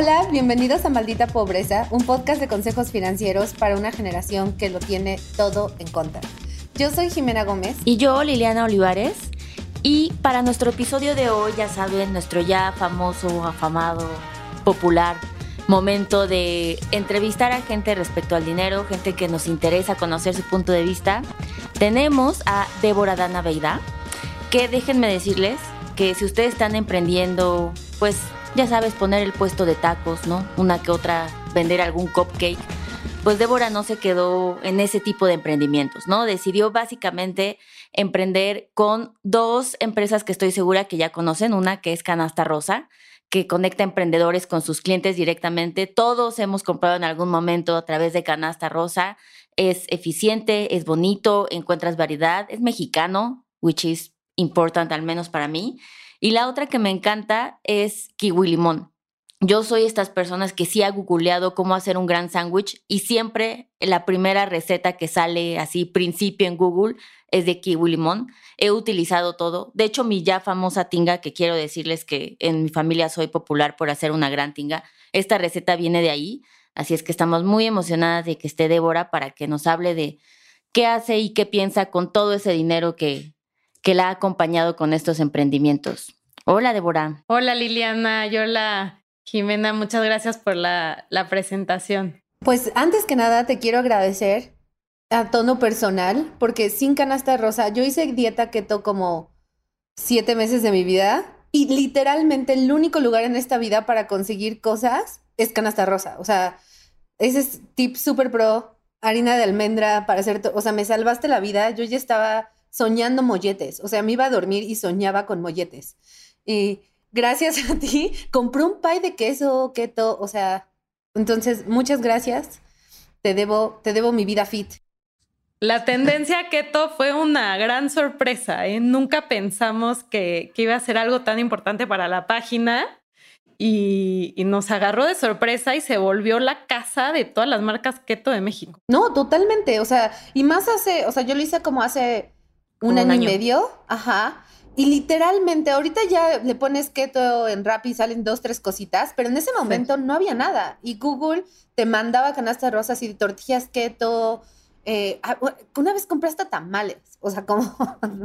Hola, bienvenidos a Maldita Pobreza, un podcast de consejos financieros para una generación que lo tiene todo en contra. Yo soy Jimena Gómez. Y yo, Liliana Olivares. Y para nuestro episodio de hoy, ya saben, nuestro ya famoso, afamado, popular momento de entrevistar a gente respecto al dinero, gente que nos interesa conocer su punto de vista. Tenemos a Débora Dana Veida, que déjenme decirles que si ustedes están emprendiendo, pues ya sabes, poner el puesto de tacos, ¿no? Una que otra, vender algún cupcake. Pues Débora no se quedó en ese tipo de emprendimientos, ¿no? Decidió básicamente emprender con dos empresas que estoy segura que ya conocen, una que es Canasta Rosa, que conecta emprendedores con sus clientes directamente. Todos hemos comprado en algún momento a través de Canasta Rosa. Es eficiente, es bonito, encuentras variedad, es mexicano, which is important al menos para mí. Y la otra que me encanta es kiwi limón. Yo soy estas personas que sí ha googleado cómo hacer un gran sándwich y siempre la primera receta que sale así principio en Google es de kiwi limón. He utilizado todo. De hecho, mi ya famosa tinga, que quiero decirles que en mi familia soy popular por hacer una gran tinga, esta receta viene de ahí. Así es que estamos muy emocionadas de que esté Débora para que nos hable de qué hace y qué piensa con todo ese dinero que, que la ha acompañado con estos emprendimientos. Hola, Débora. Hola, Liliana. Y hola, Jimena. Muchas gracias por la, la presentación. Pues antes que nada te quiero agradecer a tono personal, porque sin canasta rosa, yo hice dieta keto como siete meses de mi vida y literalmente el único lugar en esta vida para conseguir cosas es canasta rosa. O sea, ese es tip super pro, harina de almendra para hacer, o sea, me salvaste la vida. Yo ya estaba soñando molletes, o sea, me iba a dormir y soñaba con molletes. Y gracias a ti compré un pie de queso keto, o sea, entonces muchas gracias. Te debo, te debo mi vida fit. La tendencia keto fue una gran sorpresa. ¿eh? Nunca pensamos que, iba a ser algo tan importante para la página y, nos agarró de sorpresa y se volvió la casa de todas las marcas keto de México. No, totalmente. O sea, y más hace, o sea, yo lo hice como hace un, año, y medio. Ajá. Y literalmente, ahorita ya le pones keto en rap y salen dos, tres cositas, pero en ese momento no había nada. Y Google te mandaba canastas rosas y tortillas keto, eh, ah, una vez compraste tamales, o sea, como,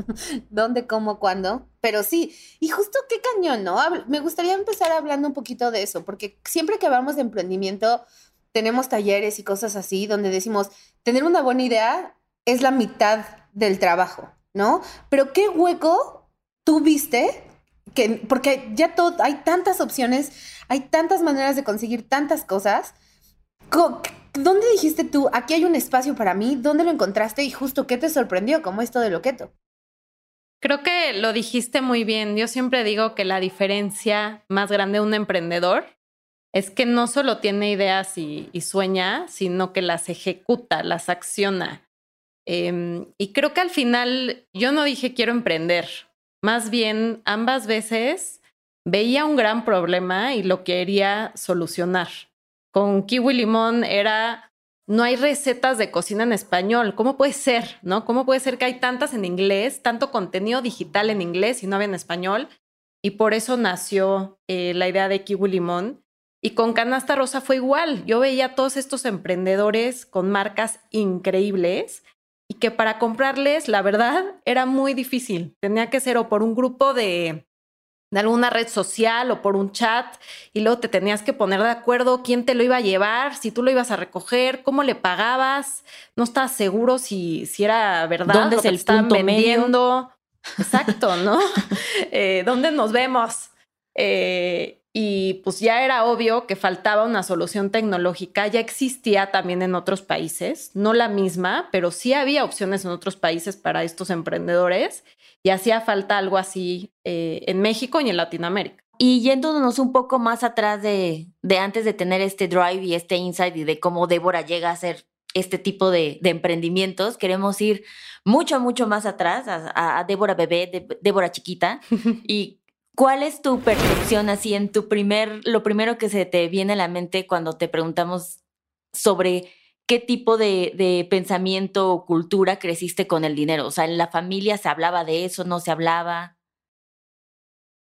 ¿dónde, cómo, cuándo? Pero sí, y justo qué cañón, ¿no? Me gustaría empezar hablando un poquito de eso, porque siempre que hablamos de emprendimiento, tenemos talleres y cosas así, donde decimos, tener una buena idea es la mitad del trabajo, ¿no? Pero qué hueco tú viste, que, porque ya todo, hay tantas opciones, hay tantas maneras de conseguir tantas cosas. ¿Dónde dijiste tú, aquí hay un espacio para mí? ¿Dónde lo encontraste y justo qué te sorprendió como esto de Loqueto? Creo que lo dijiste muy bien. Yo siempre digo que la diferencia más grande de un emprendedor es que no solo tiene ideas y, sueña, sino que las ejecuta, las acciona. Em, y creo que al final yo no dije quiero emprender. Más bien, ambas veces veía un gran problema y lo quería solucionar con kiwi limón era no hay recetas de cocina en español. ¿Cómo puede ser? ¿No? ¿Cómo puede ser que hay tantas en inglés, tanto contenido digital en inglés y no había en español? Y por eso nació eh, la idea de Kiwi Limón. Y con Canasta Rosa fue igual. Yo veía a todos estos emprendedores con marcas increíbles y que para comprarles, la verdad, era muy difícil. Tenía que ser o por un grupo de de alguna red social o por un chat y luego te tenías que poner de acuerdo quién te lo iba a llevar, si tú lo ibas a recoger, cómo le pagabas, no estabas seguro si, si era verdad ¿Dónde es el estaban vendiendo. Exacto, ¿no? eh, ¿Dónde nos vemos? Eh, y pues ya era obvio que faltaba una solución tecnológica, ya existía también en otros países, no la misma, pero sí había opciones en otros países para estos emprendedores y hacía falta algo así eh, en México y en Latinoamérica. Y yéndonos un poco más atrás de, de, antes de tener este drive y este insight y de cómo Débora llega a hacer este tipo de, de emprendimientos, queremos ir mucho, mucho más atrás a, a Débora bebé, Débora chiquita y ¿Cuál es tu percepción así en tu primer, lo primero que se te viene a la mente cuando te preguntamos sobre qué tipo de, pensamiento o cultura creciste con el dinero? O sea, ¿en la familia se hablaba de eso, no se hablaba?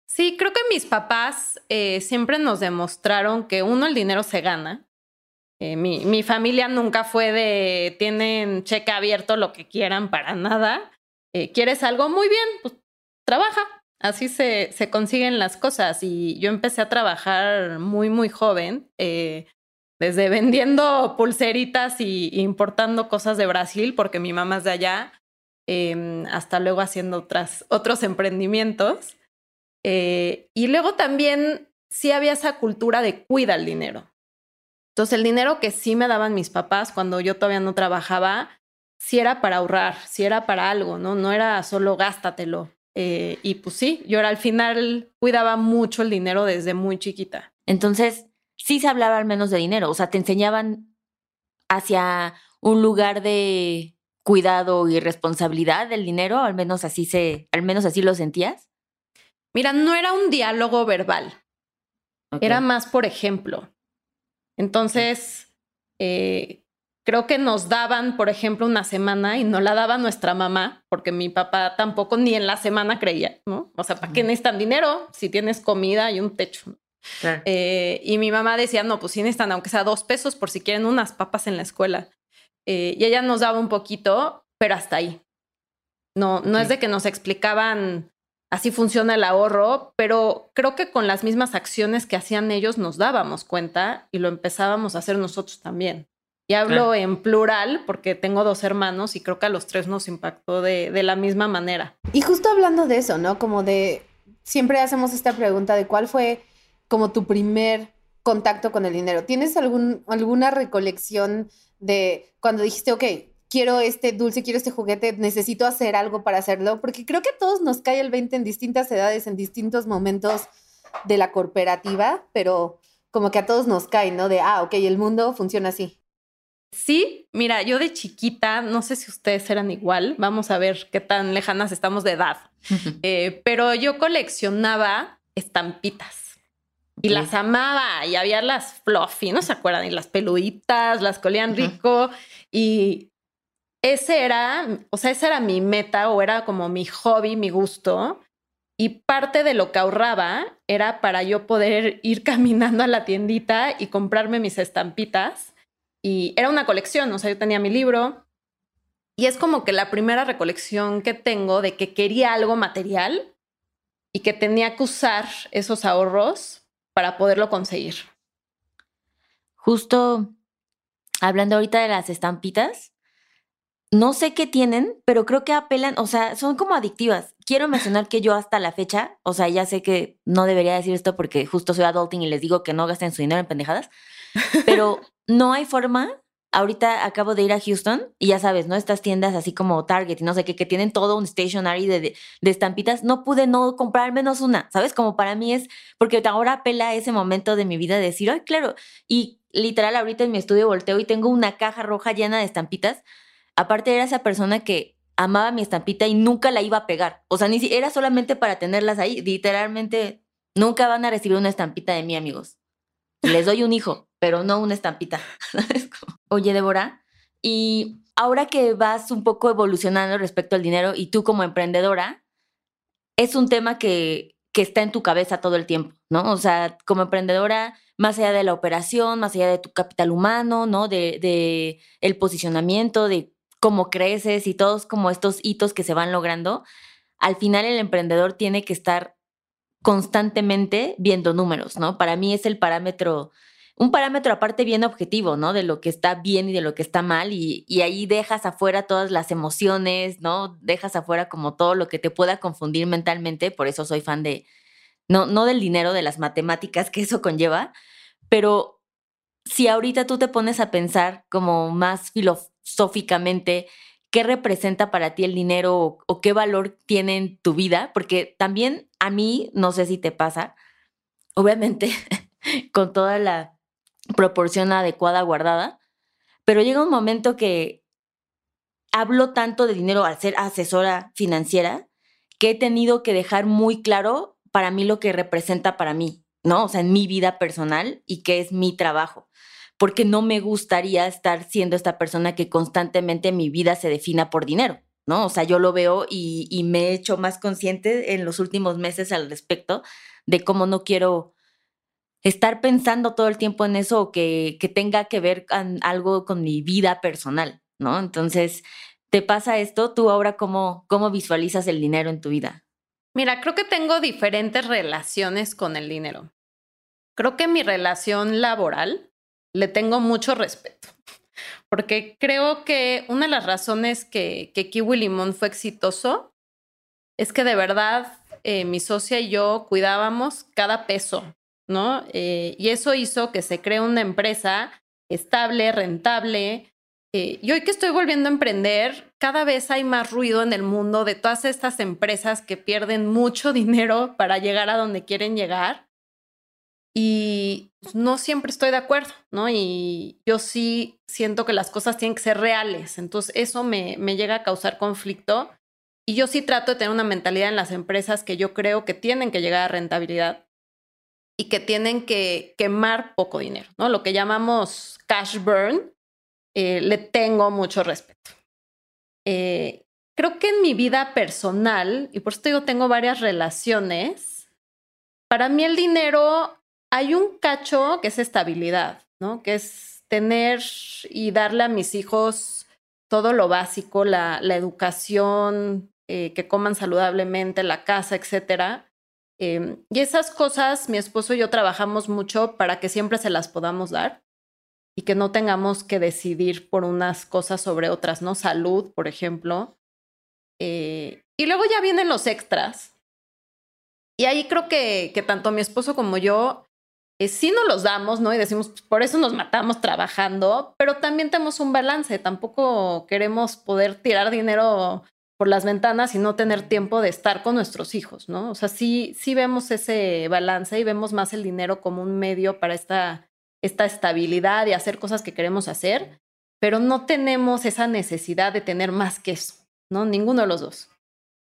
Sí, creo que mis papás eh, siempre nos demostraron que uno, el dinero se gana. Eh, mi, mi, familia nunca fue de tienen cheque abierto, lo que quieran, para nada. Eh, ¿Quieres algo? Muy bien, pues trabaja. Así se, se, consiguen las cosas. Y yo empecé a trabajar muy, muy joven, desde vendiendo pulseritas y, importanndo cosas de Brasil, porque mi mamá es de allá, em, hasta luego haciendo otras, otros emprendimientos. Eh, y luego también sí había esa cultura de cuida el dinero. Entonces el dinero que sí me daban mis papás cuando yo todavía no trabajaba, sí era para ahorrar, sí era para algo, ¿no? No era solo gástatelo. Eh, y pues sí, yo al final cuidaba mucho el dinero desde muy chiquita. Entonces, sí se hablaba al menos de dinero, o sea, te enseñaban hacia un lugar de cuidado y responsabilidad del dinero, al menos así se, al menos así lo sentías. Mira, no era un diálogo verbal. Era más por ejemplo. Entonces, eh, creo que nos daban, por ejemplo, una semana y no la daba nuestra mamá, porque mi papá tampoco ni en la semana creía, ¿no? O sea, ¿para qué necesitan dinero si tienes comida y un techo? Eh, y mi mamá decía, no, pues sí necesitan, aunque sea dos pesos por si quieren unas papas en la escuela. Eh, y ella nos daba un poquito, pero hasta ahí. No, no es de que nos explicaban así funciona el ahorro, pero creo que con las mismas acciones que hacían ellos nos dábamos cuenta y lo empezábamos a hacer nosotros también. Y hablo en plural porque tengo dos hermanos y creo que a los tres nos impactó de, de, la misma manera. Y justo hablando de eso, ¿no? Como de, siempre hacemos esta pregunta de cuál fue como tu primer contacto con el dinero. ¿Tienes algún, alguna recolección de cuando dijiste, ok, quiero este dulce, quiero este juguete, necesito hacer algo para hacerlo, porque creo que a todos nos cae el 20 en distintas edades, en distintos momentos de la cooperativa, pero como que a todos nos cae, ¿no? De, ah, ok, el mundo funciona así. Sí, mira, yo de chiquita, no sé si ustedes eran igual, vamos a ver qué tan lejanas estamos de edad, eh, pero yo coleccionaba estampitas. Y las amaba y había las fluffy, ¿no se acuerdan? Y las peluditas, las colían rico. Y ese era, o sea, esa era mi meta o era como mi hobby, mi gusto. Y parte de lo que ahorraba era para yo poder ir caminando a la tiendita y comprarme mis estampitas. Y era una colección, o sea, yo tenía mi libro. Y es como que la primera recolección que tengo de que quería algo material y que tenía que usar esos ahorros para poderlo conseguir. Justo hablando ahorita de las estampitas, no sé qué tienen, pero creo que apelan, o sea, son como adictivas. Quiero mencionar que yo hasta la fecha, o sea, ya sé que no debería decir esto porque justo soy adulting y les digo que no gasten su dinero en pendejadas, pero no hay forma. Ahorita acabo de ir a Houston y ya sabes, ¿no? Estas tiendas así como Target y no sé qué, que tienen todo un stationery de, de, estampitas, no pude no comprar menos una, ¿sabes? Como para mí es, porque ahora apela ese momento de mi vida de decir, ay, claro, y literal ahorita en mi estudio volteo y tengo una caja roja llena de estampitas Aparte era esa persona que amaba mi estampita y nunca la iba a pegar. O sea, ni si era solamente para tenerlas ahí. Literalmente, nunca van a recibir una estampita de mí, amigos. Les doy un hijo, pero no una estampita. Oye, Débora, y ahora que vas un poco evolucionando respecto al dinero y tú como emprendedora, es un tema que, que está en tu cabeza todo el tiempo, ¿no? O sea, como emprendedora, más allá de la operación, más allá de tu capital humano, ¿no? De, de el posicionamiento, de cómo creces y todos como estos hitos que se van logrando, al final el emprendedor tiene que estar constantemente viendo números, ¿no? Para mí es el parámetro, un parámetro aparte bien objetivo, ¿no? De lo que está bien y de lo que está mal y, ahí dejas afuera todas las emociones, ¿no? Dejas afuera como todo lo que te pueda confundir mentalmente, por eso soy fan de, no, no del dinero, de las matemáticas que eso conlleva, pero si ahorita tú te pones a pensar como más filosóficamente qué representa para ti el dinero o, qué valor tiene en tu vida, porque también a mí, no sé si te pasa, obviamente con toda la proporción adecuada guardada, pero llega un momento que hablo tanto de dinero al ser asesora financiera que he tenido que dejar muy claro para mí lo que representa para mí, ¿no? O sea, en mi vida personal y que es mi trabajo porque no me gustaría estar siendo esta persona que constantemente mi vida se defina por dinero, ¿no? O sea, yo lo veo y, y me he hecho más consciente en los últimos meses al respecto de cómo no quiero estar pensando todo el tiempo en eso o que, que tenga que ver con algo con mi vida personal, ¿no? Entonces, ¿te pasa esto? ¿Tú ahora cómo, cómo visualizas el dinero en tu vida? Mira, creo que tengo diferentes relaciones con el dinero. Creo que mi relación laboral le tengo mucho respeto, porque creo que una de las razones que, que Kiwi Limón fue exitoso es que de verdad eh, mi socia y yo cuidábamos cada peso, Eh, y eso hizo que se cree una empresa estable, rentable. Eh, y hoy que estoy volviendo a emprender, cada vez hay más ruido en el mundo de todas estas empresas que pierden mucho dinero para llegar a donde quieren llegar. Y pues, no siempre estoy de acuerdo, ¿no? Y yo sí siento que las cosas tienen que ser reales. Entonces eso me llega a causar conflicto. Y yo sí trato de tener una mentalidad en las empresas que yo creo que tienen que llegar a rentabilidad y que tienen que quemar poco dinero, ¿no? Lo que llamamos cash burn, eh, le tengo mucho respeto. Eh, creo que en mi vida personal, y por eso digo, tengo varias relaciones, para mí el dinero, hay un cacho que es estabilidad, ¿no? Que es tener y darle a mis hijos todo lo básico, la, la educación, eh, que coman saludablemente, la casa, etcétera. Em, y esas cosas, mi esposo y yo trabajamos mucho para que siempre se las podamos dar y que no tengamos que decidir por unas cosas sobre otras, ¿no? Salud, por ejemplo. Eh, y luego ya vienen los extras. Y ahí creo que, que tanto mi esposo como yo eh, sí nos los damos, ¿no? Y decimos, pues, por eso nos matamos trabajando, pero también tenemos un balance. Tampoco queremos poder tirar dinero por las ventanas y no tener tiempo de estar con nuestros hijos, ¿no? O sea, sí, sí vemos ese balance y vemos más el dinero como un medio para esta, esta estabilidad y hacer cosas que queremos hacer, pero no tenemos esa necesidad de tener más que eso, ¿no? Ninguno de los dos.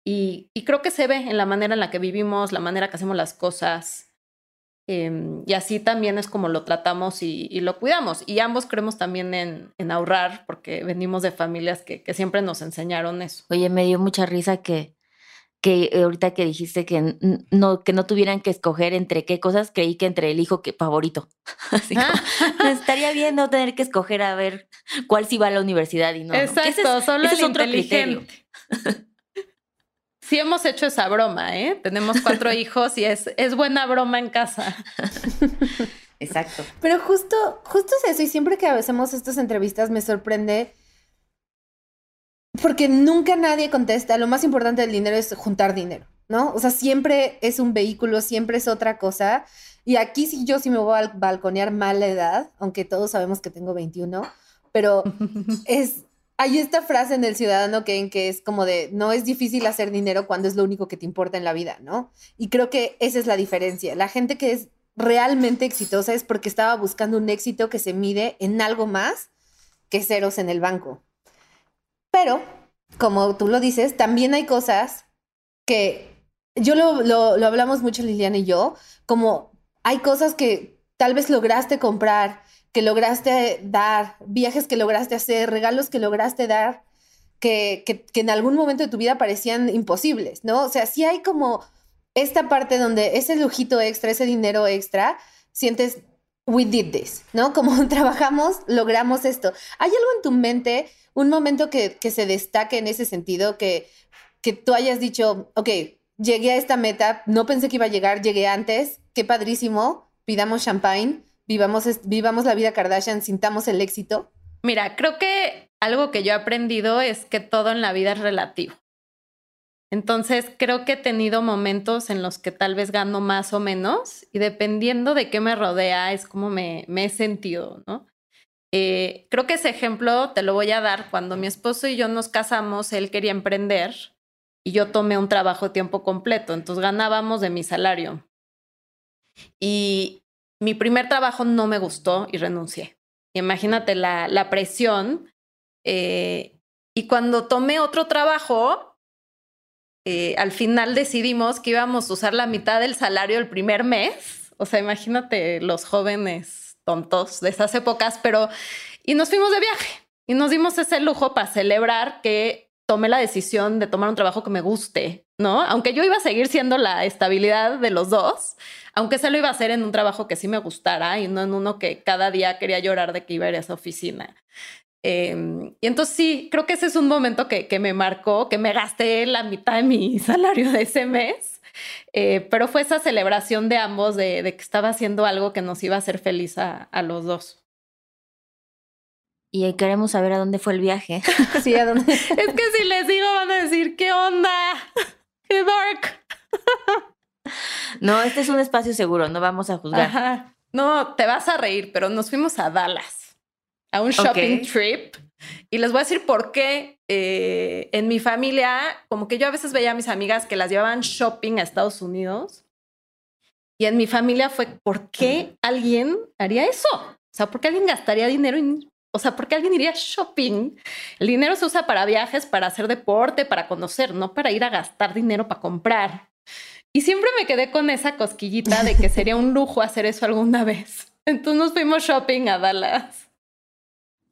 Y, y creo que se ve en la manera en la que vivimos, la manera que hacemos las cosas, Em, y así también es como lo tratamos y, lo cuidamos. Y ambos creemos también en, ahorrar, porque venimos de familias que, siempre nos enseñaron eso. Oye, me dio mucha risa que, que ahorita que dijiste que no, que no tuvieran que escoger entre qué cosas, creí que entre el hijo que favorito. Así ah. estaría bien no tener que escoger a ver cuál sí va a la universidad y no. Exacto, solo es otro criterio. Sí hemos hecho esa broma, ¿eh? Tenemos cuatro hijos y es, es buena broma en casa. Exacto. Pero justo, justo es eso, y siempre que hacemos estas entrevistas me sorprende porque nunca nadie contesta. Lo más importante del dinero es juntar dinero, ¿no? O sea, siempre es un vehículo, siempre es otra cosa. Y aquí sí yo sí me voy a balconear mal la edad, aunque todos sabemos que tengo 21, pero es hay esta frase en el Ciudadano que, que es como de, no es difícil hacer dinero cuando es lo único que te importa en la vida, ¿no? Y creo que esa es la diferencia. La gente que es realmente exitosa es porque estaba buscando un éxito que se mide en algo más que ceros en el banco. Pero, como tú lo dices, también hay cosas que yo lo, lo, lo hablamos mucho Liliana y yo, como hay cosas que tal vez lograste comprar que lograste dar, viajes que lograste hacer, regalos que lograste dar, que, que, en algún momento de tu vida parecían imposibles, ¿no? O sea, sí hay como esta parte donde ese lujito extra, ese dinero extra, sientes, we did this, ¿no? Como trabajamos, logramos esto. ¿Hay algo en tu mente, un momento que, que se destaque en ese sentido, que, que tú hayas dicho, ok, llegué a esta meta, no pensé que iba a llegar, llegué antes, qué padrísimo, pidamos champagne, vivamos, vivamos la vida Kardashian, sintamos el éxito? Mira, creo que algo que yo he aprendido es que todo en la vida es relativo. Entonces, creo que he tenido momentos en los que tal vez gano más o menos y dependiendo de qué me rodea es como me, me he sentido, ¿no? Eh, creo que ese ejemplo te lo voy a dar. Cuando mi esposo y yo nos casamos, él quería emprender y yo tomé un trabajo tiempo completo, entonces ganábamos de mi salario. Y mi primer trabajo no me gustó y renuncié. Imagínate la, la presión. Eh, y cuando tomé otro trabajo, eh, al final decidimos que íbamos a usar la mitad del salario el primer mes. O sea, imagínate los jóvenes tontos de esas épocas, pero... Y nos fuimos de viaje y nos dimos ese lujo para celebrar que tomé la decisión de tomar un trabajo que me guste, ¿no? Aunque yo iba a seguir siendo la estabilidad de los dos, aunque se lo iba a hacer en un trabajo que sí me gustara y no en uno que cada día quería llorar de que iba a ir a esa oficina. Em, y entonces sí, creo que ese es un momento que, que, me marcó, que me gasté la mitad de mi salario de ese mes, eh, pero fue esa celebración de ambos de, de, que estaba haciendo algo que nos iba a hacer feliz a, a los dos. Y queremos saber a dónde fue el viaje. sí, a dónde. es que si les digo van a decir, ¿qué onda? ¡Qué dark! No, este es un espacio seguro, no vamos a juzgar. No, te vas a reír, pero nos fuimos a Dallas, a un shopping trip. Y les voy a decir por qué eh, en mi familia, como que yo a veces veía a mis amigas que las llevaban shopping a Estados Unidos. Y en mi familia fue, ¿por qué alguien haría eso? O sea, ¿por qué alguien gastaría dinero en o sea, ¿por qué alguien iría shopping? El dinero se usa para viajes, para hacer deporte, para conocer, no para ir a gastar dinero para comprar. Y siempre me quedé con esa cosquillita de que sería un lujo hacer eso alguna vez. Entonces nos fuimos shopping a Dallas.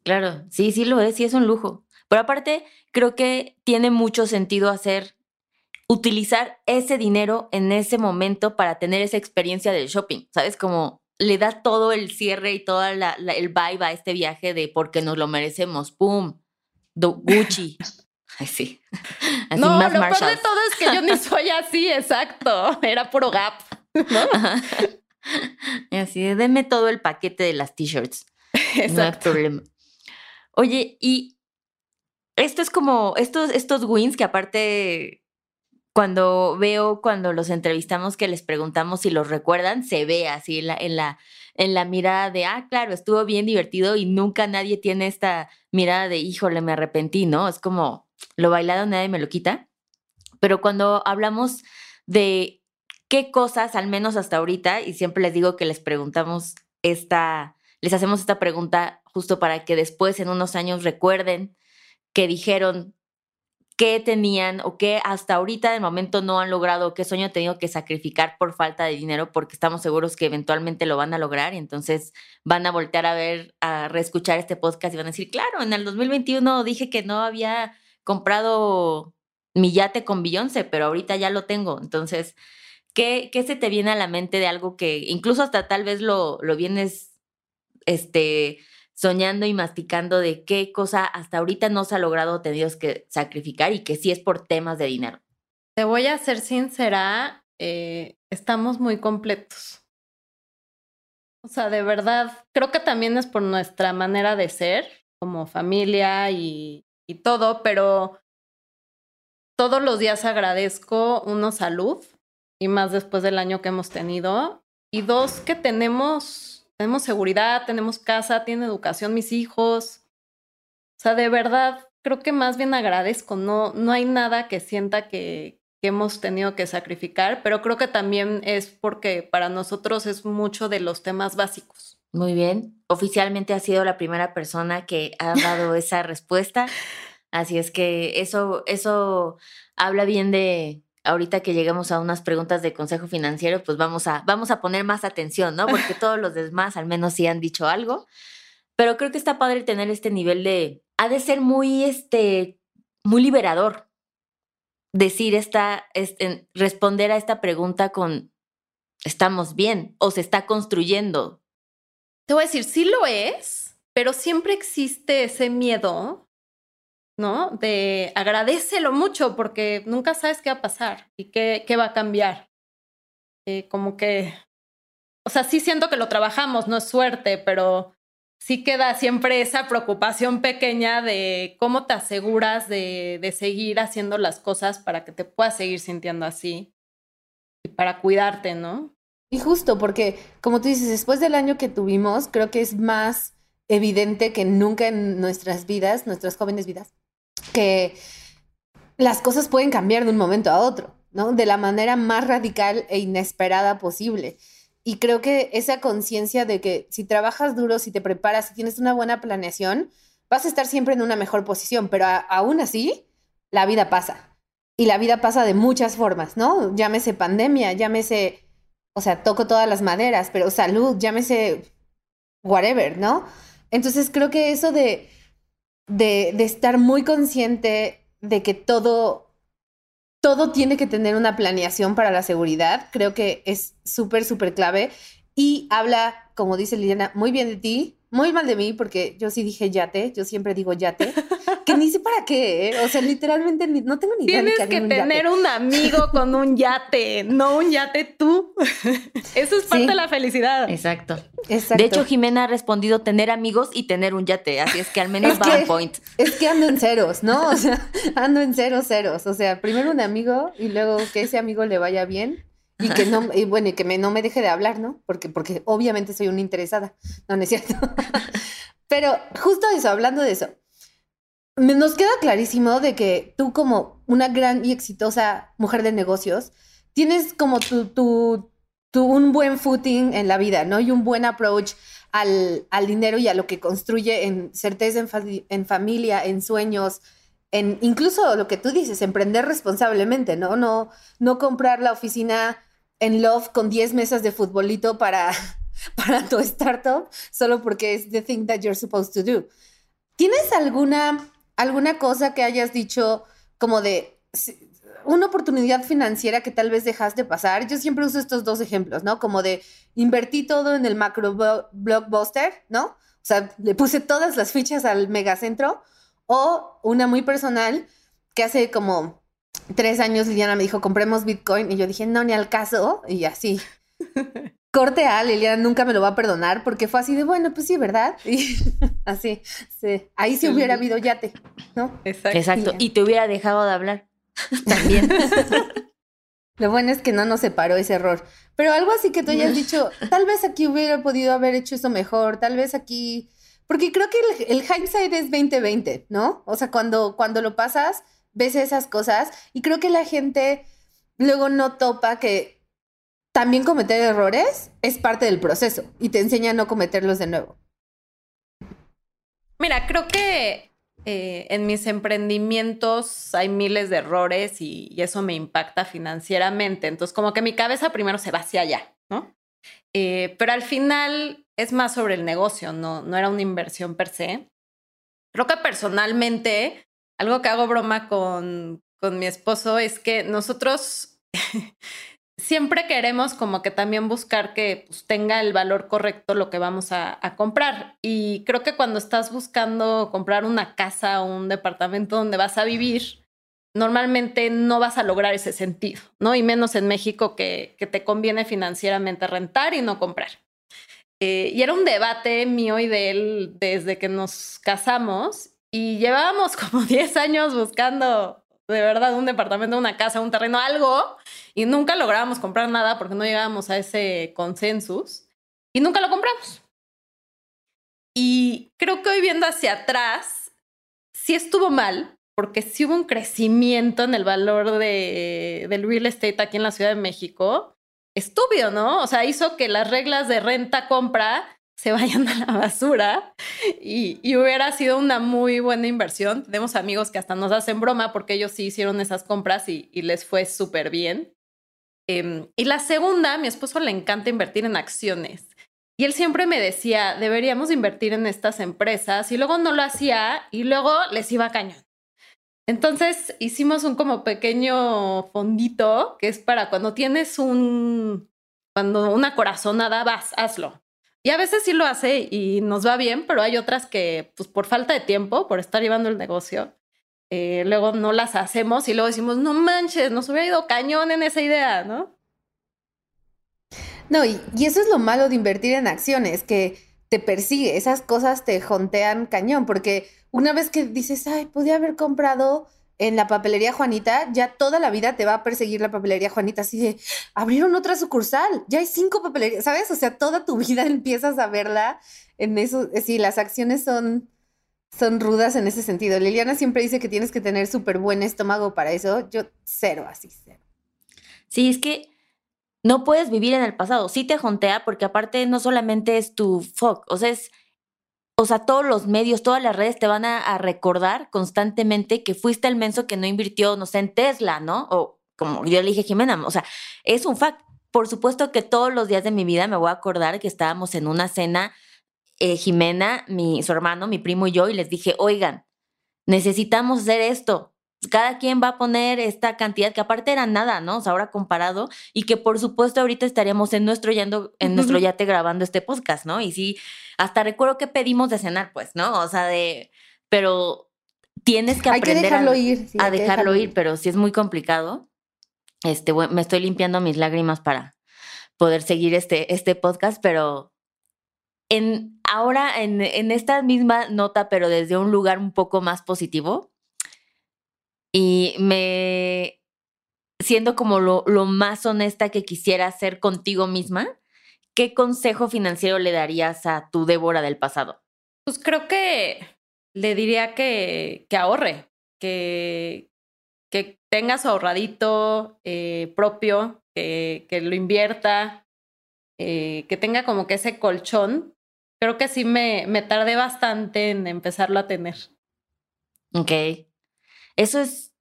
Claro, sí, sí lo es, sí es un lujo. Pero aparte, creo que tiene mucho sentido hacer, utilizar ese dinero en ese momento para tener esa experiencia del shopping, ¿sabes? Como le da todo el cierre y todo el vibe a este viaje de porque nos lo merecemos. ¡Pum! Gucci. Ay, sí. no, lo peor de todo es que yo ni soy así, exacto. Era puro gap. Y así, denme todo el paquete de las t-shirts. No hay problema. Oye, y esto es como estos, estos wins que aparte cuando veo cuando los entrevistamos que les preguntamos si los recuerdan, se ve así en la, en la, en la mirada de, ah, claro, estuvo bien divertido y nunca nadie tiene esta mirada de, híjole, me arrepentí, ¿no? Es como, lo bailado nadie me lo quita. Pero cuando hablamos de qué cosas, al menos hasta ahorita, y siempre les digo que les preguntamos esta, les hacemos esta pregunta justo para que después en unos años recuerden que dijeron qué tenían o qué hasta ahorita de momento no han logrado, qué sueño han tenido que sacrificar por falta de dinero, porque estamos seguros que eventualmente lo van a lograr y entonces van a voltear a ver, a reescuchar este podcast y van a decir, claro, en el 2021 dije que no había comprado mi yate con Beyoncé, pero ahorita ya lo tengo. Entonces, ¿qué, qué se te viene a la mente de algo que incluso hasta tal vez lo, lo vienes, este, soñando y masticando de qué cosa hasta ahorita no se ha logrado tenido que sacrificar y que sí es por temas de dinero. Te voy a ser sincera, eh, estamos muy completos. O sea, de verdad, creo que también es por nuestra manera de ser como familia y, y todo, pero todos los días agradezco, uno, salud, y más después del año que hemos tenido, y dos, que tenemos tenemos seguridad, tenemos casa, tiene educación mis hijos. O sea, de verdad, creo que más bien agradezco. No, no hay nada que sienta que, que hemos tenido que sacrificar, pero creo que también es porque para nosotros es mucho de los temas básicos. Muy bien. Oficialmente ha sido la primera persona que ha dado esa respuesta. Así es que eso, eso habla bien de, ahorita que lleguemos a unas preguntas de consejo financiero, pues vamos a, vamos a poner más atención, ¿no? Porque todos los demás al menos sí han dicho algo. Pero creo que está padre tener este nivel de, ha de ser muy, este, muy liberador decir esta, este, responder a esta pregunta con, estamos bien o se está construyendo. Te voy a decir, sí lo es, pero siempre existe ese miedo ¿no? De agradecelo mucho porque nunca sabes qué va a pasar y qué, qué va a cambiar. Eh, como que, o sea, sí siento que lo trabajamos, no es suerte, pero sí queda siempre esa preocupación pequeña de cómo te aseguras de, de seguir haciendo las cosas para que te puedas seguir sintiendo así y para cuidarte, ¿no? Y justo porque, como tú dices, después del año que tuvimos, creo que es más evidente que nunca en nuestras vidas, nuestras jóvenes vidas, que las cosas pueden cambiar de un momento a otro, ¿no? De la manera más radical e inesperada posible. Y creo que esa conciencia de que si trabajas duro, si te preparas, si tienes una buena planeación, vas a estar siempre en una mejor posición, pero aún así, la vida pasa. Y la vida pasa de muchas formas, ¿no? Llámese pandemia, llámese, o sea, toco todas las maderas, pero salud, llámese whatever, ¿no? Entonces creo que eso de de, estar muy consciente de que todo, todo tiene que tener una planeación para la seguridad. Creo que es súper, súper clave. Y habla, como dice Liliana, muy bien de ti, muy mal de mí, porque yo sí dije yate, yo siempre digo yate, que ni sé para qué, ¿eh? o sea, literalmente no tengo ni idea. Tienes que, tener un amigo con un yate, no un yate tú. Eso es parte de la felicidad. Exacto. De hecho, Jimena ha respondido tener amigos y tener un yate, así es que al menos va un point. Es que ando en ceros, ¿no? O sea, ando en ceros, ceros. O sea, primero un amigo y luego que ese amigo le vaya bien y que no, y bueno, y que me, no me deje de hablar, ¿no? Porque, porque obviamente soy una interesada. No, no es cierto. Pero justo eso, hablando de eso, nos queda clarísimo de que tú como una gran y exitosa mujer de negocios, tienes como tu, tu, tu un buen footing en la vida, ¿no? Y un buen approach al, al dinero y a lo que construye en certeza en, en familia, en sueños, en incluso lo que tú dices, emprender responsablemente, ¿no? No, no comprar la oficina en Love con 10 mesas de futbolito para, para tu startup, solo porque es the thing that you're supposed to do. ¿Tienes alguna, alguna cosa que hayas dicho como de una oportunidad financiera que tal vez dejaste pasar? Yo siempre uso estos dos ejemplos, ¿no? Como de invertí todo en el macro blockbuster, ¿no? O sea, le puse todas las fichas al megacentro. O una muy personal que hace como tres años Liliana me dijo, compremos Bitcoin. Y yo dije, no, ni al caso. Y así. Corte a Liliana nunca me lo va a perdonar porque fue así de, bueno, pues sí, ¿verdad? Y así, sí. Ahí sí hubiera habido yate, ¿no? Exacto. Exacto. Y te hubiera dejado de hablar también. Lo bueno es que no nos separó ese error. Pero algo así que tú hayas dicho, tal vez aquí hubiera podido haber hecho eso mejor, tal vez aquí... Porque creo que el, el hindsight es 2020, ¿no? O sea, cuando, cuando lo pasas ves esas cosas y creo que la gente luego no topa que también cometer errores es parte del proceso y te enseña a no cometerlos de nuevo. Mira, creo que eh, en mis emprendimientos hay miles de errores y, eso me impacta financieramente. Entonces, como que mi cabeza primero se va hacia allá, ¿no? Eh, pero al final es más sobre el negocio, no, no era una inversión per se. Creo que personalmente algo que hago broma con, con mi esposo es que nosotros siempre queremos como que también buscar que pues, tenga el valor correcto lo que vamos a, comprar. Y creo que cuando estás buscando comprar una casa o un departamento donde vas a vivir, normalmente no vas a lograr ese sentido, ¿no? Y menos en México que, que te conviene financieramente rentar y no comprar. Eh, y era un debate mío y de él desde que nos casamos y llevábamos como 10 años buscando de verdad un departamento, una casa, un terreno, algo, y nunca lográbamos comprar nada porque no llegábamos a ese consensus y nunca lo compramos. Y creo que hoy viendo hacia atrás, sí estuvo mal, porque sí hubo un crecimiento en el valor de, del real estate aquí en la Ciudad de México. Estúpido, ¿no? O sea, hizo que las reglas de renta-compra se vayan a la basura y, hubiera sido una muy buena inversión. Tenemos amigos que hasta nos hacen broma porque ellos sí hicieron esas compras y, les fue súper bien. Em, y la segunda, mi esposo le encanta invertir en acciones. Y él siempre me decía, deberíamos invertir en estas empresas y luego no lo hacía y luego les iba cañón. Entonces hicimos un como pequeño fondito que es para cuando tienes un, cuando una corazonada, vas, hazlo. Y a veces sí lo hace y nos va bien, pero hay otras que, pues por falta de tiempo, por estar llevando el negocio, eh, luego no las hacemos y luego decimos, no manches, nos hubiera ido cañón en esa idea, ¿no? No, y, y eso es lo malo de invertir en acciones, que te persigue, esas cosas te jontean cañón, porque una vez que dices, ay, podía haber comprado en la papelería Juanita, ya toda la vida te va a perseguir la papelería Juanita, así de, abrieron otra sucursal, ya hay cinco papelerías, ¿sabes? O sea, toda tu vida empiezas a verla en eso, eh, sí, las acciones son, son rudas en ese sentido. Liliana siempre dice que tienes que tener súper buen estómago para eso, yo cero, así, cero. Sí, es que no puedes vivir en el pasado, sí te jontea porque aparte no solamente es tu fuck, o sea, es o sea, todos los medios, todas las redes te van a, recordar constantemente que fuiste el menso que no invirtió, no sé, en Tesla, ¿no? O como yo le dije a Jimena, o sea, es un fact. Por supuesto que todos los días de mi vida me voy a acordar que estábamos en una cena, eh, Jimena, mi, su hermano, mi primo y yo, y les dije, oigan, necesitamos hacer esto. Cada quien va a poner esta cantidad que aparte era nada, ¿no? O sea, ahora comparado y que por supuesto ahorita estaríamos en nuestro, yando, en nuestro yate grabando este podcast, ¿no? Y sí, hasta recuerdo que pedimos de cenar, pues, ¿no? O sea, de, pero tienes que aprender que dejarlo a, ir, a dejarlo, ir, pero sí es muy complicado. Este, me estoy limpiando mis lágrimas para poder seguir este, este podcast, pero en, ahora en, en esta misma nota, pero desde un lugar un poco más positivo, y me siendo como lo, lo, más honesta que quisiera ser contigo misma, ¿qué consejo financiero le darías a tu Débora del pasado? Pues creo que le diría que, que ahorre, que, que tenga su ahorradito eh, propio, que, que, lo invierta, eh, que tenga como que ese colchón. Creo que sí me, me tardé bastante en empezarlo a tener. Ok. Eso es,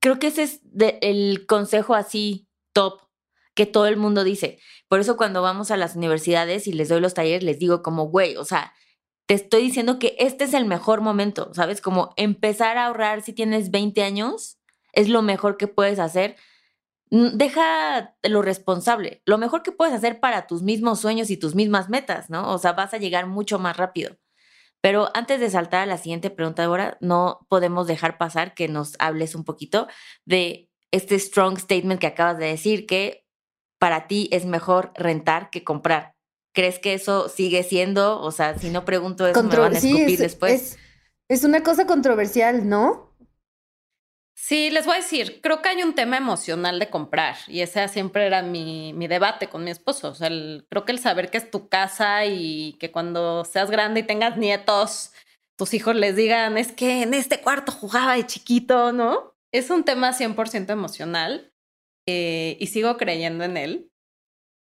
creo que ese es el consejo así top que todo el mundo dice. Por eso cuando vamos a las universidades y les doy los talleres, les digo como, güey, o sea, te estoy diciendo que este es el mejor momento, ¿sabes? Como empezar a ahorrar si tienes 20 años es lo mejor que puedes hacer. Deja lo responsable, lo mejor que puedes hacer para tus mismos sueños y tus mismas metas, ¿no? O sea, vas a llegar mucho más rápido. Pero antes de saltar a la siguiente pregunta, ahora no podemos dejar pasar que nos hables un poquito de este strong statement que acabas de decir, que para ti es mejor rentar que comprar. ¿Crees que eso sigue siendo? O sea, si no pregunto eso, me van a escupir después. Es, es una cosa controversial, ¿no? Sí, les voy a decir, creo que hay un tema emocional de comprar y ese siempre era mi, mi debate con mi esposo. Sea, creo que el saber que es tu casa y que cuando seas grande y tengas nietos, tus hijos les digan, es que en este cuarto jugaba de chiquito, ¿no? Es un tema 100% emocional eh, y sigo creyendo en él.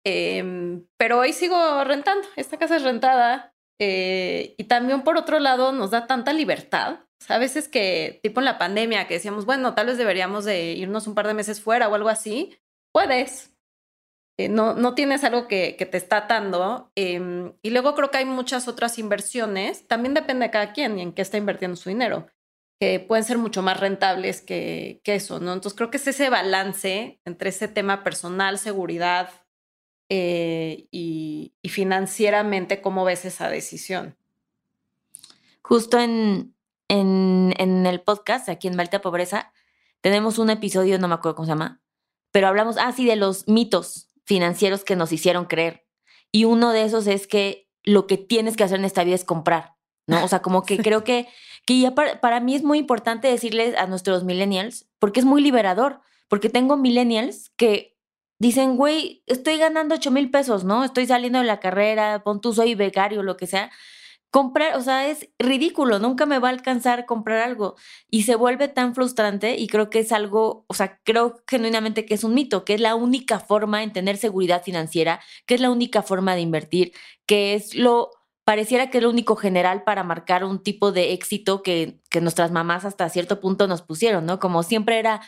Em, pero hoy sigo rentando, esta casa es rentada eh, y también por otro lado nos da tanta libertad a veces que, tipo en la pandemia, que decíamos, bueno, tal vez deberíamos de irnos un par de meses fuera o algo así, puedes. Eh, no, no tienes algo que, que te está atando. Em, y luego creo que hay muchas otras inversiones, también depende de cada quien y en qué está invirtiendo su dinero, que pueden ser mucho más rentables que, que eso, ¿no? Entonces creo que es ese balance entre ese tema personal, seguridad eh, y, y financieramente, cómo ves esa decisión. Justo en, en, en el podcast, aquí en Malta Pobreza, tenemos un episodio, no me acuerdo cómo se llama, pero hablamos así ah, de los mitos financieros que nos hicieron creer. Y uno de esos es que lo que tienes que hacer en esta vida es comprar, ¿no? O sea, como que creo que, que ya para, para mí es muy importante decirles a nuestros millennials, porque es muy liberador, porque tengo millennials que dicen, güey, estoy ganando 8 mil pesos, ¿no? Estoy saliendo de la carrera, pon tú soy becario, lo que sea, comprar, o sea, es ridículo, nunca me va a alcanzar comprar algo y se vuelve tan frustrante y creo que es algo, o sea, creo genuinamente que es un mito, que es la única forma en tener seguridad financiera, que es la única forma de invertir, que es lo, pareciera que es lo único general para marcar un tipo de éxito que, que nuestras mamás hasta cierto punto nos pusieron, ¿no? Como siempre era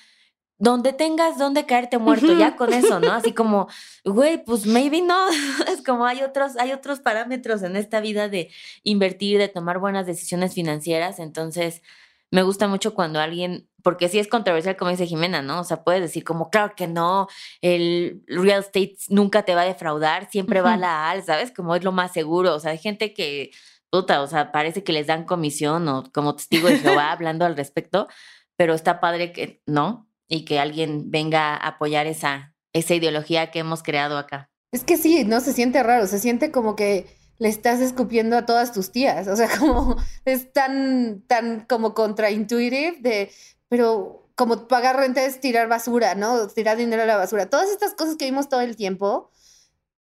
donde tengas donde caerte muerto, ya con eso, ¿no? Así como, güey, pues maybe no. es como hay otros, hay otros parámetros en esta vida de invertir, de tomar buenas decisiones financieras. Entonces, me gusta mucho cuando alguien, porque sí es controversial, como dice Jimena, ¿no? O sea, puedes decir como, claro que no, el real estate nunca te va a defraudar, siempre va a la al, ¿sabes? Como es lo más seguro. O sea, hay gente que, puta, o sea, parece que les dan comisión o como testigo de Jehová hablando al respecto, pero está padre que, ¿no? Y que alguien venga a apoyar esa, esa ideología que hemos creado acá. Es que sí, no se siente raro, se siente como que le estás escupiendo a todas tus tías, o sea, como es tan, tan como contraintuitive de, pero como pagar renta es tirar basura, ¿no? Tirar dinero a la basura. Todas estas cosas que vimos todo el tiempo,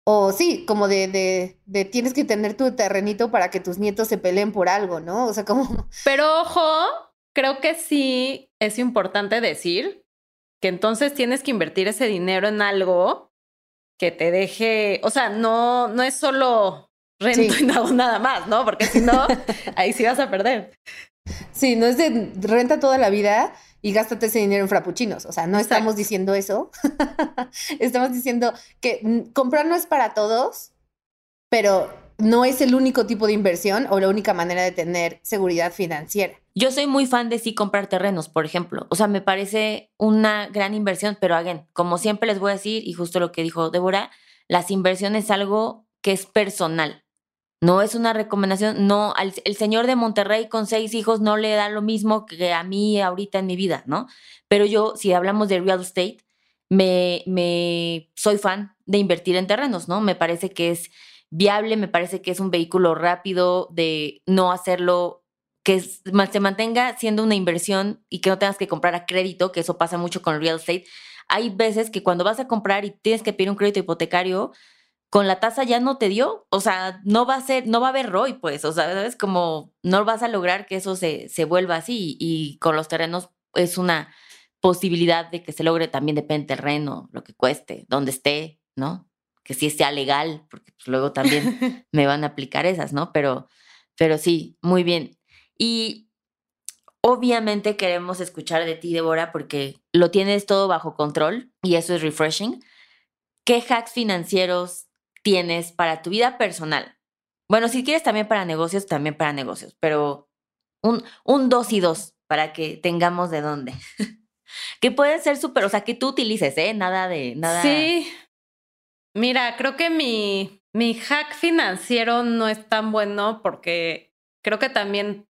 o sí, como de, de, de tienes que tener tu terrenito para que tus nietos se peleen por algo, ¿no? O sea, como... Pero ojo, creo que sí es importante decir que entonces tienes que invertir ese dinero en algo que te deje, o sea, no, no es solo rento y no nada más, ¿no? Porque si no, ahí sí vas a perder. Sí, no es de renta toda la vida y gástate ese dinero en frappuccinos. O sea, no estamos diciendo eso. estamos diciendo que comprar no es para todos, pero no es el único tipo de inversión o la única manera de tener seguridad financiera. Yo soy muy fan de sí comprar terrenos, por ejemplo. O sea, me parece una gran inversión, pero again, como siempre les voy a decir, y justo lo que dijo Débora, las inversiones es algo que es personal. No es una recomendación, no, el señor de Monterrey con seis hijos no le da lo mismo que a mí ahorita en mi vida, ¿no? Pero yo, si hablamos de real estate, me, me soy fan de invertir en terrenos, ¿no? Me parece que es viable, me parece que es un vehículo rápido de no hacerlo, que se mantenga siendo una inversión y que no tengas que comprar a crédito, que eso pasa mucho con real estate. Hay veces que cuando vas a comprar y tienes que pedir un crédito hipotecario, con la tasa ya no te dio, o sea, no va a ser, no va a haber ROI, pues, o sea, ¿sabes? Como no vas a lograr que eso se, se vuelva así y con los terrenos es una posibilidad de que se logre también depende del terreno, lo que cueste, donde esté, ¿no? Que sí sea legal, porque pues, luego también me van a aplicar esas, ¿no? Pero, pero sí, muy bien. Y obviamente queremos escuchar de ti, Débora, porque lo tienes todo bajo control y eso es refreshing. ¿Qué hacks financieros tienes para tu vida personal? Bueno, si quieres también para negocios, también para negocios, pero un, un dos y dos para que tengamos de dónde. que puede ser súper, o sea, que tú utilices, ¿eh? Nada de, nada. Sí. Mira, creo que mi, mi hack financiero no es tan bueno porque creo que también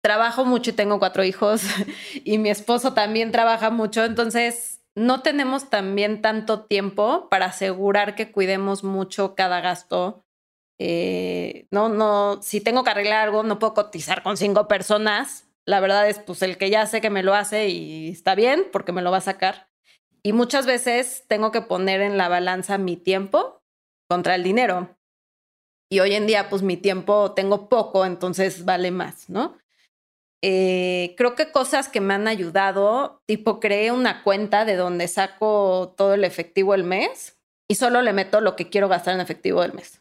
trabajo mucho y tengo cuatro hijos y mi esposo también trabaja mucho, entonces no tenemos también tanto tiempo para asegurar que cuidemos mucho cada gasto. Eh, no, no, si tengo que arreglar algo, no puedo cotizar con cinco personas. La verdad es, pues, el que ya sé que me lo hace y está bien porque me lo va a sacar. Y muchas veces tengo que poner en la balanza mi tiempo contra el dinero. Y hoy en día, pues, mi tiempo tengo poco, entonces vale más, ¿no? Eh, creo que cosas que me han ayudado, tipo creé una cuenta de donde saco todo el efectivo el mes y solo le meto lo que quiero gastar en efectivo del mes.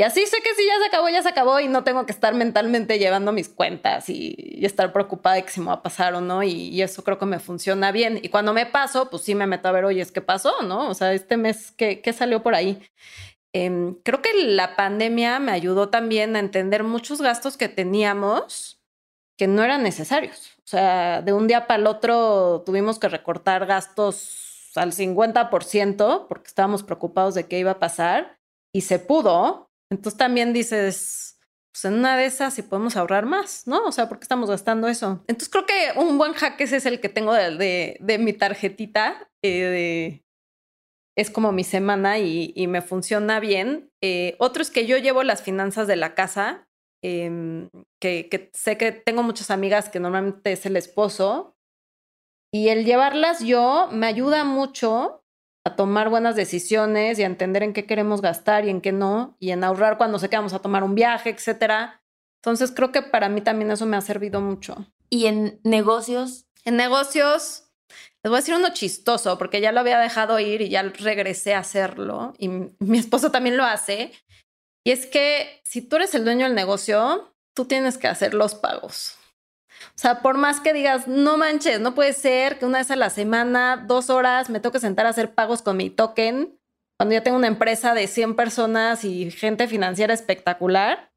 Y así sé que si ya se acabó, ya se acabó y no tengo que estar mentalmente llevando mis cuentas y, estar preocupada de que se me va a pasar o no. Y, eso creo que me funciona bien. Y cuando me paso, pues sí me meto a ver, oye, es que pasó, ¿no? O sea, este mes, ¿qué, qué salió por ahí? Em, creo que la pandemia me ayudó también a entender muchos gastos que teníamos que no eran necesarios. O sea, de un día para el otro tuvimos que recortar gastos al 50% porque estábamos preocupados de qué iba a pasar y se pudo. Entonces también dices, pues en una de esas sí podemos ahorrar más, ¿no? O sea, ¿por qué estamos gastando eso? Entonces creo que un buen hack es el que tengo de, mi tarjetita. Eh, es como mi semana y, me funciona bien. Eh, otro es que yo llevo las finanzas de la casa Em, que, sé que tengo muchas amigas que normalmente es el esposo, y el llevarlas yo me ayuda mucho a tomar buenas decisiones y a entender en qué queremos gastar y en qué no, y en ahorrar cuando sé que vamos a tomar un viaje, etcétera. Entonces creo que para mí también eso me ha servido mucho. ¿Y en negocios? En negocios, les voy a decir uno chistoso, porque ya lo había dejado ir y ya regresé a hacerlo, y mi esposo también lo hace, y es que si tú eres el dueño del negocio, tú tienes que hacer los pagos. O sea, por más que digas, no manches, no puede ser que una vez a la semana, dos horas, me toque sentar a hacer pagos con mi token, cuando ya tengo una empresa de 100 personas y gente financiera espectacular.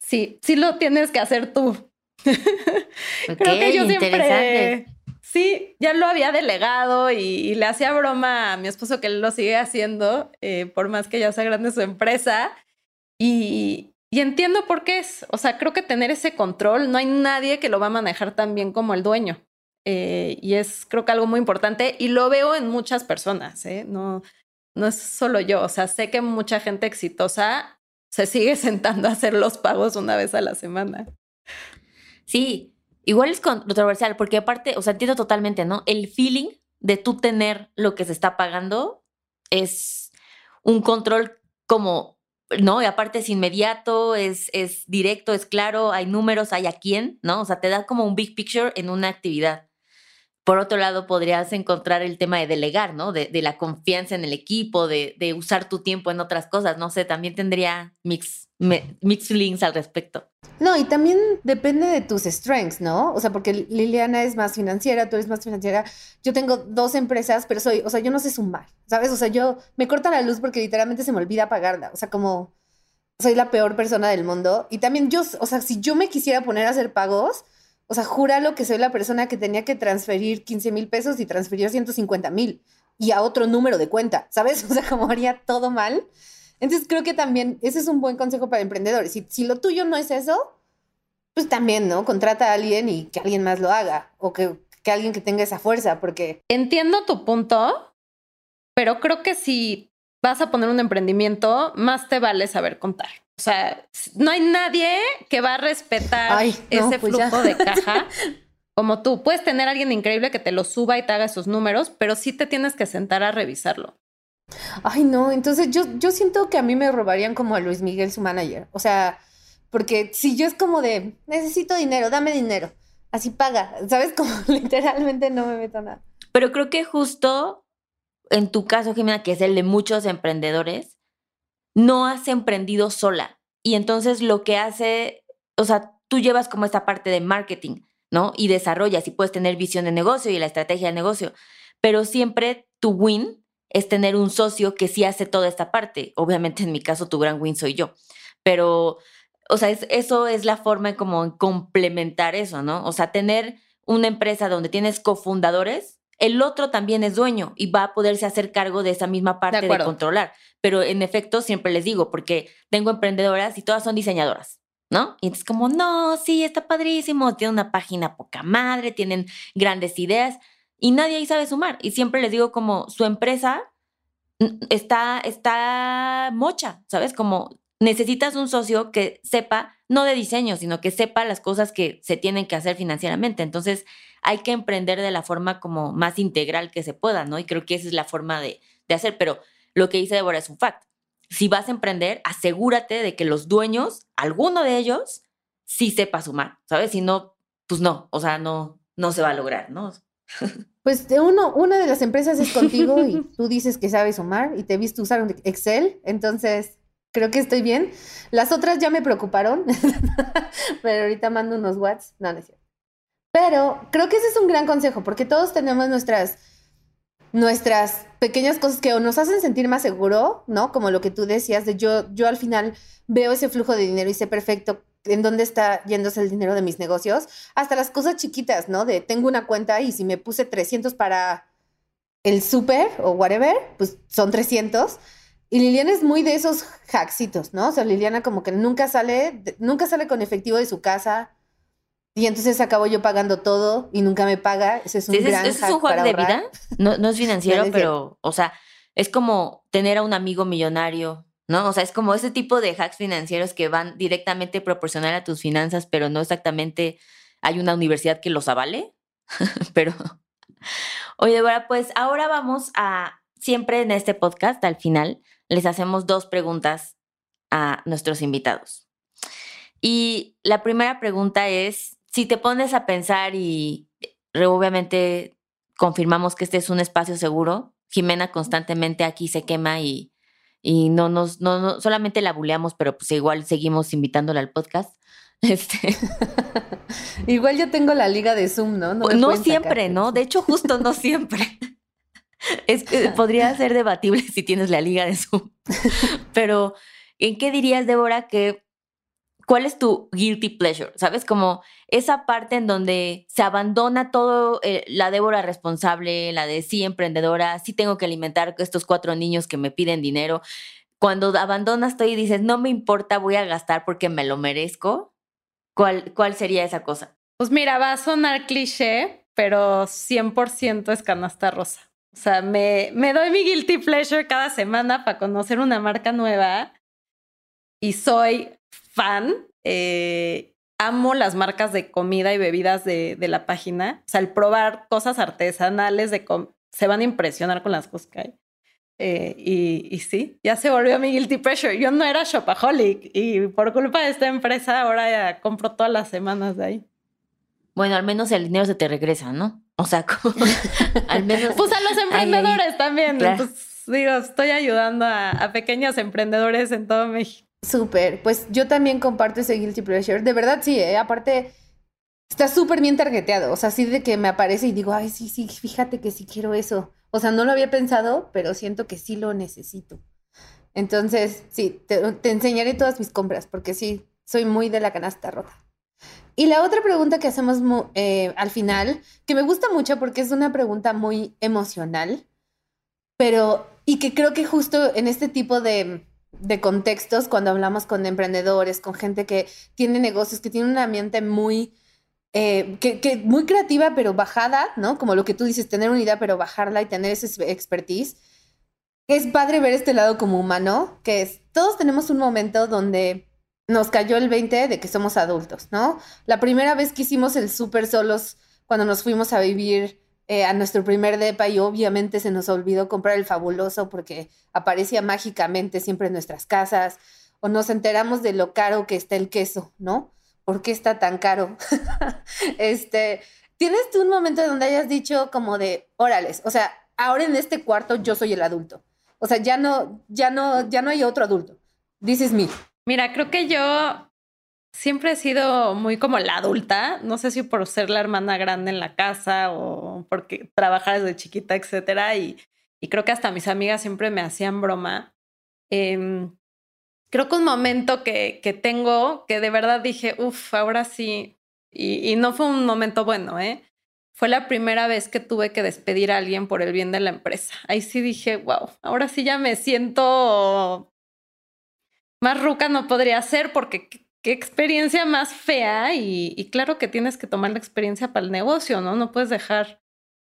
Sí, sí lo tienes que hacer tú. Creo que yo siempre Sí, ya lo había delegado y, le hacía broma a mi esposo que él lo sigue haciendo, eh, por más que ya sea grande su empresa. Y, entiendo por qué es. O sea, creo que tener ese control, no hay nadie que lo va a manejar tan bien como el dueño. Eh, y es, creo que algo muy importante y lo veo en muchas personas, ¿eh? No, no es solo yo. O sea, sé que mucha gente exitosa se sigue sentando a hacer los pagos una vez a la semana. Sí, Igual es controversial, porque aparte, o sea, entiendo totalmente, ¿no? El feeling de tú tener lo que se está pagando es un control como, ¿no? Y aparte es inmediato, es, es directo, es claro, hay números, hay a quién, ¿no? O sea, te da como un big picture en una actividad. Por otro lado, podrías encontrar el tema de delegar, ¿no? De, la confianza en el equipo, de, usar tu tiempo en otras cosas. No sé, también tendría mix, mix feelings al respecto. No, y también depende de tus strengths, ¿no? O sea, porque Liliana es más financiera, tú eres más financiera. Yo tengo dos empresas, pero soy, o sea, yo no sé sumar, ¿sabes? O sea, yo me corta la luz porque literalmente se me olvida pagarla. O sea, como soy la peor persona del mundo. Y también yo, o sea, si yo me quisiera poner a hacer pagos, o sea, júralo que soy la persona que tenía que transferir 15 mil pesos y transfirió 150 mil y a otro número de cuenta, ¿sabes? O sea, como haría todo mal. Entonces creo que también ese es un buen consejo para emprendedores. Si, si lo tuyo no es eso, pues también, ¿no? Contrata a alguien y que alguien más lo haga o que, que alguien que tenga esa fuerza, porque... Entiendo tu punto, pero creo que si vas a poner un emprendimiento, más te vale saber contar. O sea, no hay nadie que va a respetar ese pues flujo de caja como tú. Puedes tener a alguien increíble que te lo suba y te haga esos números, pero sí te tienes que sentar a revisarlo. Ay, no, entonces yo, yo siento que a mí me robarían como a Luis Miguel, su manager. O sea, porque si yo es como de, necesito dinero, dame dinero, así paga, ¿sabes? Como literalmente no me meto nada. Pero creo que justo en tu caso, Jimena, que es el de muchos emprendedores, no has emprendido sola. Y entonces lo que hace, o sea, tú llevas como esta parte de marketing, ¿no? Y desarrollas y puedes tener visión de negocio y la estrategia de negocio. Pero siempre tu win es tener un socio que sí hace toda esta parte. Obviamente en mi caso tu gran win soy yo. Pero, o sea, eso es la forma de como complementar eso, ¿no? O sea, tener una empresa donde tienes cofundadores el otro también es dueño y va a poderse hacer cargo de esa misma parte de, controlar. Pero en efecto, siempre les digo, porque tengo emprendedoras y todas son diseñadoras, ¿no? Y es como, no, sí, está padrísimo, tiene una página poca madre, tienen grandes ideas y nadie ahí sabe sumar. Y siempre les digo como, su empresa está, está mocha, ¿sabes? Como necesitas un socio que sepa, no de diseño, sino que sepa las cosas que se tienen que hacer financieramente. Entonces, hay que emprender de la forma como más integral que se pueda, ¿no? Y creo que esa es la forma de, hacer. Pero lo que dice Débora es un fact. Si vas a emprender, asegúrate de que los dueños, alguno de ellos, sí sepa sumar, ¿sabes? Si no, pues no, o sea, no, no se va a lograr, ¿no? Pues de uno, una de las empresas es contigo y tú dices que sabes sumar y te viste usar Excel, entonces creo que estoy bien. Las otras ya me preocuparon, pero ahorita mando unos watts. No, no es cierto. Pero creo que ese es un gran consejo, porque todos tenemos nuestras, nuestras pequeñas cosas que nos hacen sentir más seguro, ¿no? Como lo que tú decías, de yo, yo al final veo ese flujo de dinero y sé perfecto en dónde está yéndose el dinero de mis negocios, hasta las cosas chiquitas, ¿no? De tengo una cuenta y si me puse 300 para el súper o whatever, pues son 300. Y Liliana es muy de esos hacksitos, ¿no? O sea, Liliana como que nunca sale, nunca sale con efectivo de su casa, y entonces acabo yo pagando todo y nunca me paga. Ese es un gran es, es un juego de vida. No, no es financiero, pero, o sea, es como tener a un amigo millonario, ¿no? O sea, es como ese tipo de hacks financieros que van directamente proporcional a tus finanzas, pero no exactamente hay una universidad que los avale. pero, oye, Débora, pues ahora vamos a, siempre en este podcast, al final, les hacemos dos preguntas a nuestros invitados. Y la primera pregunta es, si te pones a pensar y obviamente confirmamos que este es un espacio seguro, Jimena constantemente aquí se quema y, y no nos, no, solamente la buleamos, pero pues igual seguimos invitándola al podcast. Este. igual yo tengo la liga de Zoom, ¿no? No, no siempre, ¿no? De hecho, justo no siempre. Es que podría ser debatible si tienes la liga de Zoom. Pero, ¿en qué dirías, Débora, que ¿Cuál es tu guilty pleasure? ¿Sabes? Como esa parte en donde se abandona todo, eh, la Débora responsable, la de sí emprendedora, sí tengo que alimentar a estos cuatro niños que me piden dinero. Cuando abandonas todo y dices, no me importa, voy a gastar porque me lo merezco, ¿cuál, cuál sería esa cosa? Pues mira, va a sonar cliché, pero 100% es canasta rosa. O sea, me, me doy mi guilty pleasure cada semana para conocer una marca nueva y soy fan. Eh, amo las marcas de comida y bebidas de, la página. O sea, el probar cosas artesanales de se van a impresionar con las cosas que hay. Eh, y, sí, ya se volvió mi guilty pressure. Yo no era shopaholic y por culpa de esta empresa ahora ya compro todas las semanas de ahí. Bueno, al menos el dinero se te regresa, ¿no? O sea, al menos. Pues a los emprendedores también. Pues, digo, estoy ayudando a pequeños emprendedores en todo México. Súper, pues yo también comparto ese guilty pleasure. De verdad, sí, ¿eh? aparte está súper bien targeteado. O sea, así de que me aparece y digo, ay, sí, sí, fíjate que sí quiero eso. O sea, no lo había pensado, pero siento que sí lo necesito. Entonces, sí, te, enseñaré todas mis compras porque sí, soy muy de la canasta rota. Y la otra pregunta que hacemos eh, al final, que me gusta mucho porque es una pregunta muy emocional, pero y que creo que justo en este tipo de, de contextos, cuando hablamos con emprendedores, con gente que tiene negocios, que tiene un ambiente muy, eh, que, muy creativa, pero bajada, ¿no? Como lo que tú dices, tener una idea, pero bajarla y tener esa expertise. Es padre ver este lado como humano, que es, todos tenemos un momento donde nos cayó el 20 de que somos adultos, ¿no? La primera vez que hicimos el súper solos, cuando nos fuimos a vivir eh, a nuestro primer depa y obviamente se nos olvidó comprar el fabuloso porque aparecía mágicamente siempre en nuestras casas, o nos enteramos de lo caro que está el queso, ¿no? ¿Por qué está tan caro? este, ¿tienes tú un momento donde hayas dicho como de, órales, o sea, ahora en este cuarto yo soy el adulto? O sea, ya no, ya no, ya no hay otro adulto. This is me. Mira, creo que yo siempre he sido muy como la adulta, no sé si por ser la hermana grande en la casa o porque trabajar desde chiquita, etcétera, y, creo que hasta mis amigas siempre me hacían broma. Em, creo que un momento que, que, tengo que de verdad dije, uff, ahora sí, y, y, no fue un momento bueno, ¿eh? Fue la primera vez que tuve que despedir a alguien por el bien de la empresa. Ahí sí dije, wow, ahora sí ya me siento más ruca no podría ser porque qué experiencia más fea y, claro que tienes que tomar la experiencia para el negocio, ¿no? No puedes dejar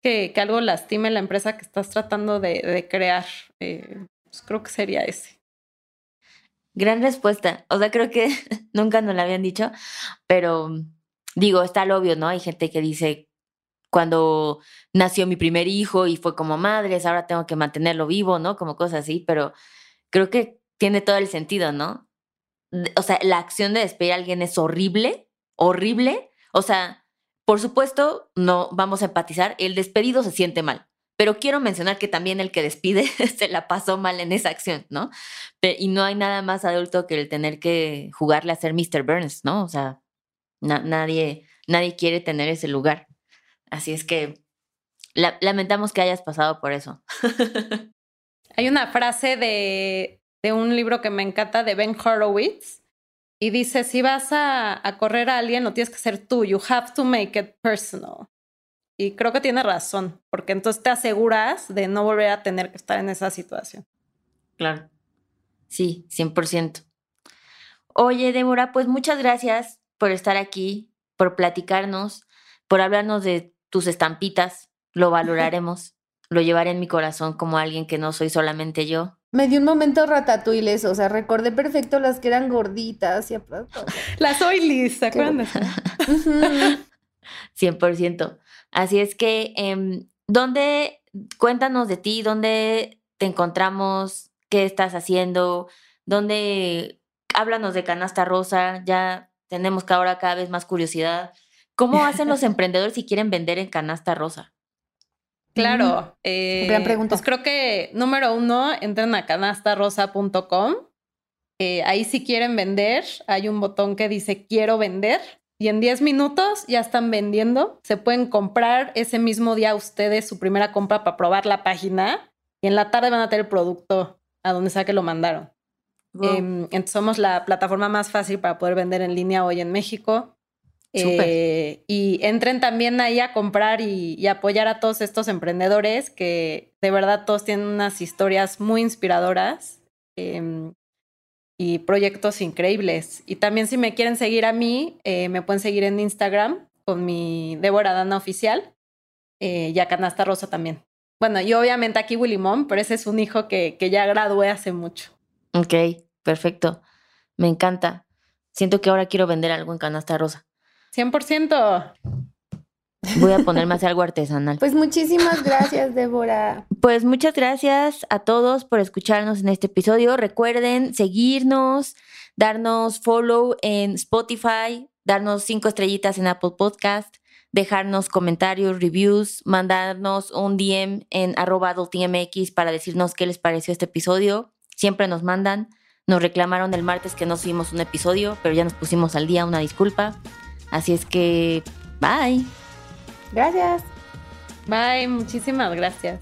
que, algo lastime la empresa que estás tratando de, crear. Eh, pues creo que sería ese. Gran respuesta. O sea, creo que nunca nos la habían dicho, pero digo, está lo obvio, ¿no? Hay gente que dice, cuando nació mi primer hijo y fue como madres, ahora tengo que mantenerlo vivo, ¿no? Como cosas así, pero creo que tiene todo el sentido, ¿no? O sea, la acción de despedir a alguien es horrible, horrible. O sea, por supuesto, no vamos a empatizar, el despedido se siente mal, pero quiero mencionar que también el que despide se la pasó mal en esa acción, ¿no? y no hay nada más adulto que el tener que jugarle a ser Mr. Burns, ¿no? O sea, nadie, nadie quiere tener ese lugar. Así es que lamentamos que hayas pasado por eso. Hay una frase de de un libro que me encanta de Ben Horowitz. Y dice, si vas a, correr a alguien, lo tienes que hacer tú. You have to make it personal. Y creo que tiene razón, porque entonces te aseguras de no volver a tener que estar en esa situación. Claro. Sí, 100%. Oye, Débora, pues muchas gracias por estar aquí, por platicarnos, por hablarnos de tus estampitas. Lo valoraremos. lo llevaré en mi corazón como alguien que no soy solamente yo. Me dio un momento ratatouille o sea, recordé perfecto las que eran gorditas y Las oilies, ¿se acuerdan? 100%. Así es que, eh, ¿dónde, cuéntanos de ti, dónde te encontramos, qué estás haciendo, dónde, háblanos de Canasta Rosa, ya tenemos que ahora cada vez más curiosidad. ¿Cómo hacen los emprendedores si quieren vender en Canasta Rosa? Claro. Eh, Gran pregunta. Pues creo que número uno, entren a canastarosa.com. Eh, ahí si quieren vender, hay un botón que dice quiero vender y en 10 minutos ya están vendiendo. Se pueden comprar ese mismo día ustedes su primera compra para probar la página y en la tarde van a tener el producto a donde sea que lo mandaron. Em, entonces somos la plataforma más fácil para poder vender en línea hoy en México. Eh, y entren también ahí a comprar y, apoyar a todos estos emprendedores que de verdad todos tienen unas historias muy inspiradoras em, y proyectos increíbles. Y también si me quieren seguir a mí, eh, me pueden seguir en Instagram con mi Débora Dana Oficial eh, y a Canasta Rosa también. Bueno, y obviamente aquí Willy Mom, pero ese es un hijo que, que ya gradué hace mucho. Ok, perfecto. Me encanta. Siento que ahora quiero vender algo en Canasta Rosa. 100%. Voy a ponerme a hacer algo artesanal. Pues muchísimas gracias, Débora. Pues muchas gracias a todos por escucharnos en este episodio. Recuerden seguirnos, darnos follow en Spotify, darnos cinco estrellitas en Apple Podcast, dejarnos comentarios, reviews, mandarnos un DM en arroba adultmx para decirnos qué les pareció este episodio. Siempre nos mandan. Nos reclamaron el martes que no subimos un episodio, pero ya nos pusimos al día, una disculpa. Así es que, bye. Gracias. Bye, muchísimas gracias.